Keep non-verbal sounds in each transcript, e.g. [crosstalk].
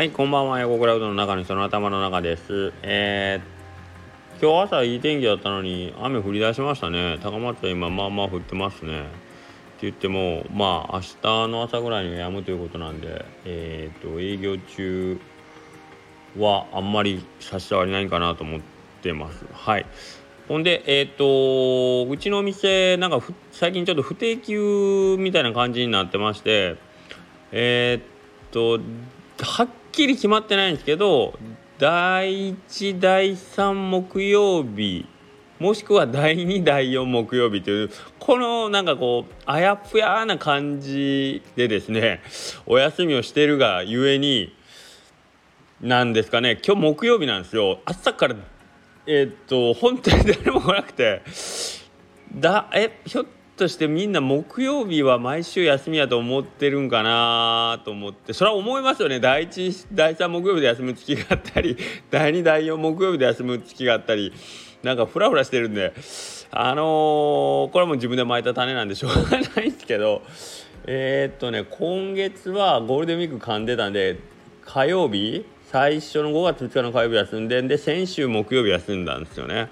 はい、こんばんは。横クラウドの中の人の頭の中です。えー、今日朝いい天気だったのに雨降り出しましたね。高松は今まあまあ降ってますね。って言っても、まあ明日の朝ぐらいには止むということなんで、えっ、と、営業中はあんまり差し障りないかなと思ってます。はい。ほんで、えっ、と、うちのお店、なんか最近ちょっと不定休みたいな感じになってまして、えっ、と、はっきり決まってないんですけど第1第3木曜日もしくは第2第4木曜日というこのなんかこうあやふやな感じでですねお休みをしてるがゆえになんですかね今日木曜日なんですよ。朝からえーっと本当に誰も来なくてだえひょっとしてみんな木曜日は毎週休みやと思ってるんかなと思ってそれは思いますよね第1第3木曜日で休む月があったり [laughs] 第2第4木曜日で休む月があったりなんかフラフラしてるんであのーこれはもう自分で巻いた種なんでしょうがないんですけどえーっとね今月はゴールデンウィーク噛んでたんで火曜日最初の5月2日の火曜日休んでんで先週木曜日休んだんですよね。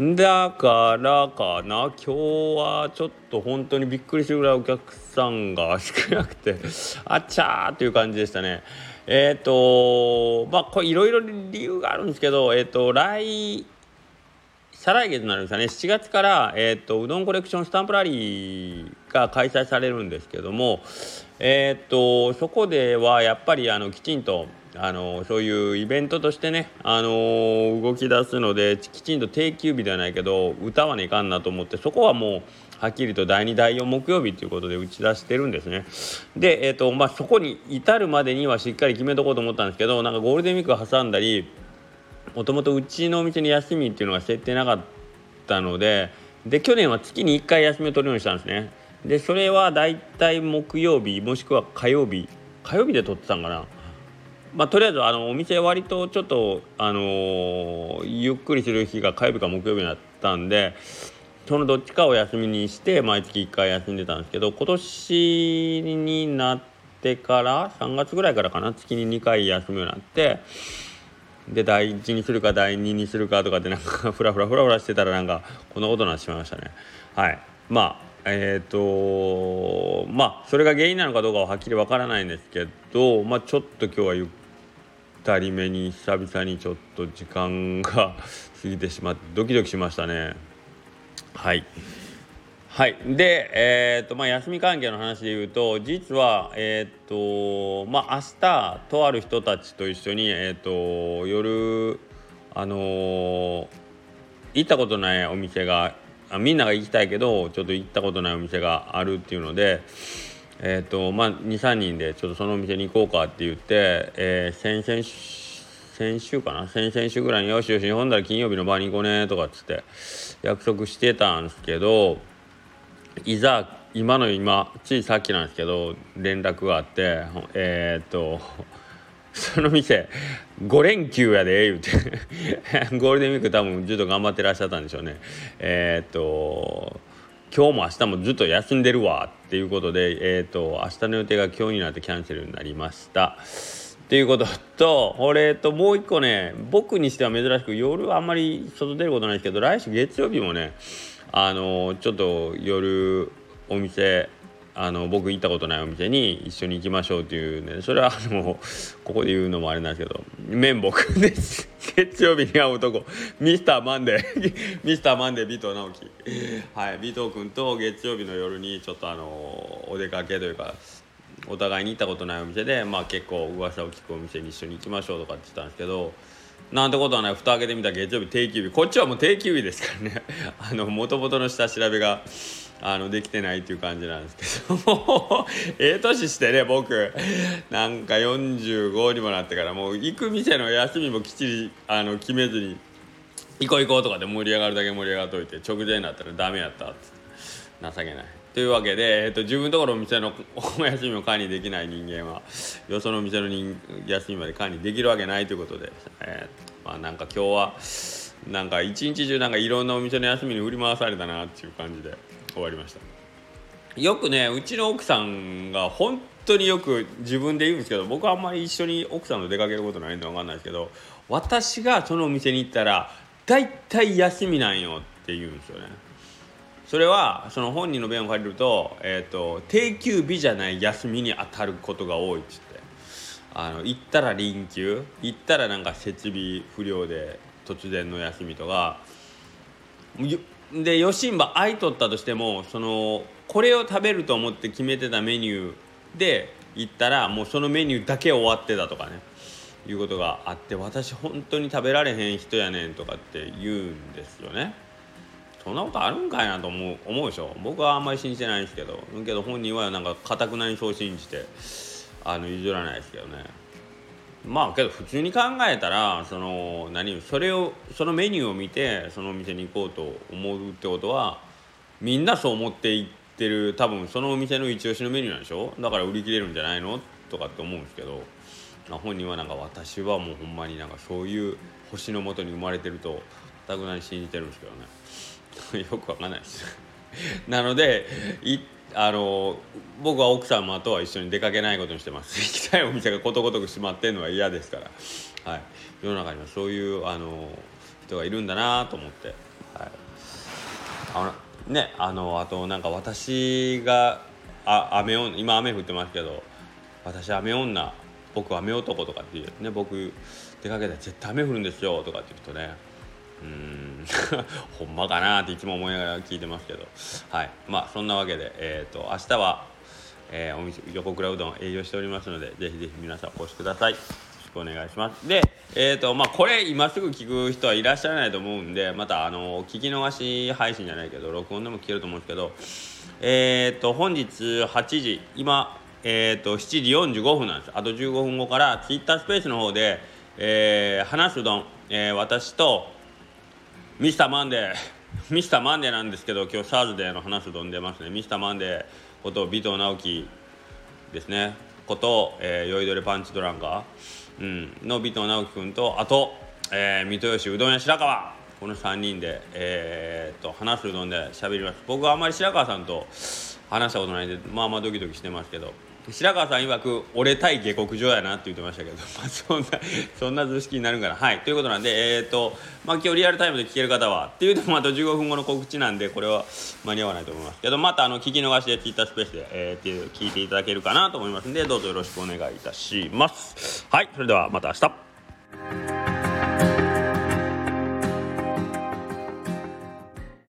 だからかな今日はちょっと本当にびっくりするぐらいお客さんが少なくて [laughs] あっちゃーっていう感じでしたね。えっ、とまあこれいろいろ理由があるんですけどえっ、と来再来月になるんですかね。7月から、えー、とうどんコレクションスタンプラリーが開催されるんですけども、えー、とそこではやっぱりあのきちんとあのそういうイベントとしてね、あの動き出すのできちんと定休日ではないけど歌わねいかんなと思ってそこはもうはっきりと第2第4木曜日ということで打ち出してるんですね。で、えーとまあ、そこに至るまでにはしっかり決めとこうと思ったんですけどなんかゴールデンウィーク挟んだりもともとうちのお店に休みっていうのが設定なかったのでで去年は月に1回休みを取るようにしたんですねでそれはだいたい木曜日もしくは火曜日火曜日で取ってたんかなまあとりあえずあのお店割とちょっとあのーゆっくりする日が火曜日か木曜日になったんでそのどっちかを休みにして毎月1回休んでたんですけど今年になってから3月ぐらいからかな月に2回休むようになってで第1にするか第2にするかとかってなんかフラフラフラフラしてたらなんかこんなことになってしまいましたね。はい。まあえっ、とまあそれが原因なのかどうかははっきりわからないんですけどまあちょっと今日はゆったりめに久々にちょっと時間が過ぎてしまってドキドキしましたね。はい。はい、で、えーとまあ、休み関係の話で言うと実は、えーとまあ、明日とある人たちと一緒に、えー、と夜、あの行ったことないお店があみんなが行きたいけどちょっと行ったことないお店があるっていうので、えーとまあ、23人でちょっとそのお店に行こうかって言って、えー先々週先週かな？先々週ぐらいに「よしよしほんだら金曜日の場に行こうね」とかっつって約束してたんですけどいざ今の今ついさっきなんですけど連絡があってえーっと [laughs] その店5連休やで言うて。[laughs] ゴールデンウィーク多分ずっと頑張ってらっしゃったんでしょうね。えーっと今日も明日もずっと休んでるわっていうことでえーっと明日の予定が今日になってキャンセルになりました。っていうこととこれともう一個ね僕にしては珍しく夜はあんまり外出ることないですけど来週月曜日もねあのちょっと夜お店あの僕行ったことないお店に一緒に行きましょうっていうねそれはあのここで言うのもあれなんですけど面目です。[laughs] 月曜日に会う男。ミスターマンデー。[laughs] ミスターマンデー尾藤直樹。はい尾藤君と月曜日の夜にちょっとあのお出かけというかお互いに行ったことないお店で、まあ、結構噂を聞くお店に一緒に行きましょうとかって言ったんですけどなんてことはない。蓋開けてみたら月曜日定休日。こっちはもう定休日ですからね。[laughs] あの元々の下調べがあのできてないっていう感じなんですけども [laughs] ええ年してね僕なんか45にもなってからもう行く店の休みもきっちりあの決めずに行こう行こうとかで盛り上がるだけ盛り上がっといて直前になったらダメやったっ情けない。というわけで、えっと、自分のところの店のお休みを管理できない人間はよその店の人休みまで管理できるわけないということで、えーまあなんか今日はなんか一日中なんかいろんなお店の休みに振り回されたなっていう感じで終わりました。よくねうちの奥さんが本当によく自分で言うんですけど僕はあんまり一緒に奥さんと出かけることないんで分かんないですけど私がそのお店に行ったら大体休みなんよって言うんですよね。それはその本人の弁を借りると,、えーと、定休日じゃない休みに当たることが多いっつって。あの行ったら臨休行ったらなんか設備不良で突然の休みとか。で余震場空いとったとしてもそのこれを食べると思って決めてたメニューで行ったらもうそのメニューだけ終わってたとかね。いうことがあって私本当に食べられへん人やねんとかって言うんですよね。そんなことあるんかいなと思う思うでしょ。僕はあんまり信じてないんですけど。けど本人はなんかかたくなにそう信じてあの譲らないですけどね。まあけど普通に考えたらその何それをそのメニューを見てそのお店に行こうと思うってことはみんなそう思っていってる多分そのお店の一押しのメニューなんでしょ？だから売り切れるんじゃないの？とかって思うんですけど本人はなんか私はもうほんまになんかそういう星のもとに生まれてるとかたくなに信じてるんですけどね。[laughs] よくわかんないです。[laughs] なのでいあの僕は奥様とは一緒に出かけないことにしてます。[laughs] 行きたいお店がことごとく閉まってるのは嫌ですから、はい、世の中にはそういうあの人がいるんだなと思って、はい、あのねあのあとなんか私があ雨女今雨降ってますけど私雨女僕雨男とかっていうね僕出かけたら絶対雨降るんですよとかって言うとねうん。[laughs] ほんまかなっていつも思いながら聞いてますけど。はい。まあそんなわけでえっ、ー、と明日は、えー、お店横倉うどん営業しておりますのでぜひぜひ皆さんお越しください。よろしくお願いします。でえっ、ー、とまあこれ今すぐ聞く人はいらっしゃらないと思うんでまたあの聞き逃し配信じゃないけど録音でも聞けると思うんですけどえっ、と本日8時今えっ、と7時45分なんです。あと15分後から Twitter スペースの方で、えー、話すうどん、えー、私とミスターマンデーミスターマンデーなんですけど今日サーズデーの話飛んでますね。ミスターマンデーこと尾藤直樹ですね。こと、えー、酔いどれパンチドランカー、うん、の尾藤直樹君とあと、えー、水戸吉うどん屋白川。この3人で、えー、っと話すうどんで喋ります。僕はあんまり白川さんと話したことないんでまあまあドキドキしてますけど。白川さん曰く俺対下克上やなって言ってましたけど、[laughs] まあ、そんなそんな図式になるんかな。はい。ということなんでえっ、ー、とまあ今日リアルタイムで聞ける方はっていうとあと15分後の告知なんでこれは間に合わないと思います。けどまたあの聞き逃しで Twitter スペースで、えー、っていう聞いていただけるかなと思いますんでどうぞよろしくお願いいたします。はい。それではまた明日。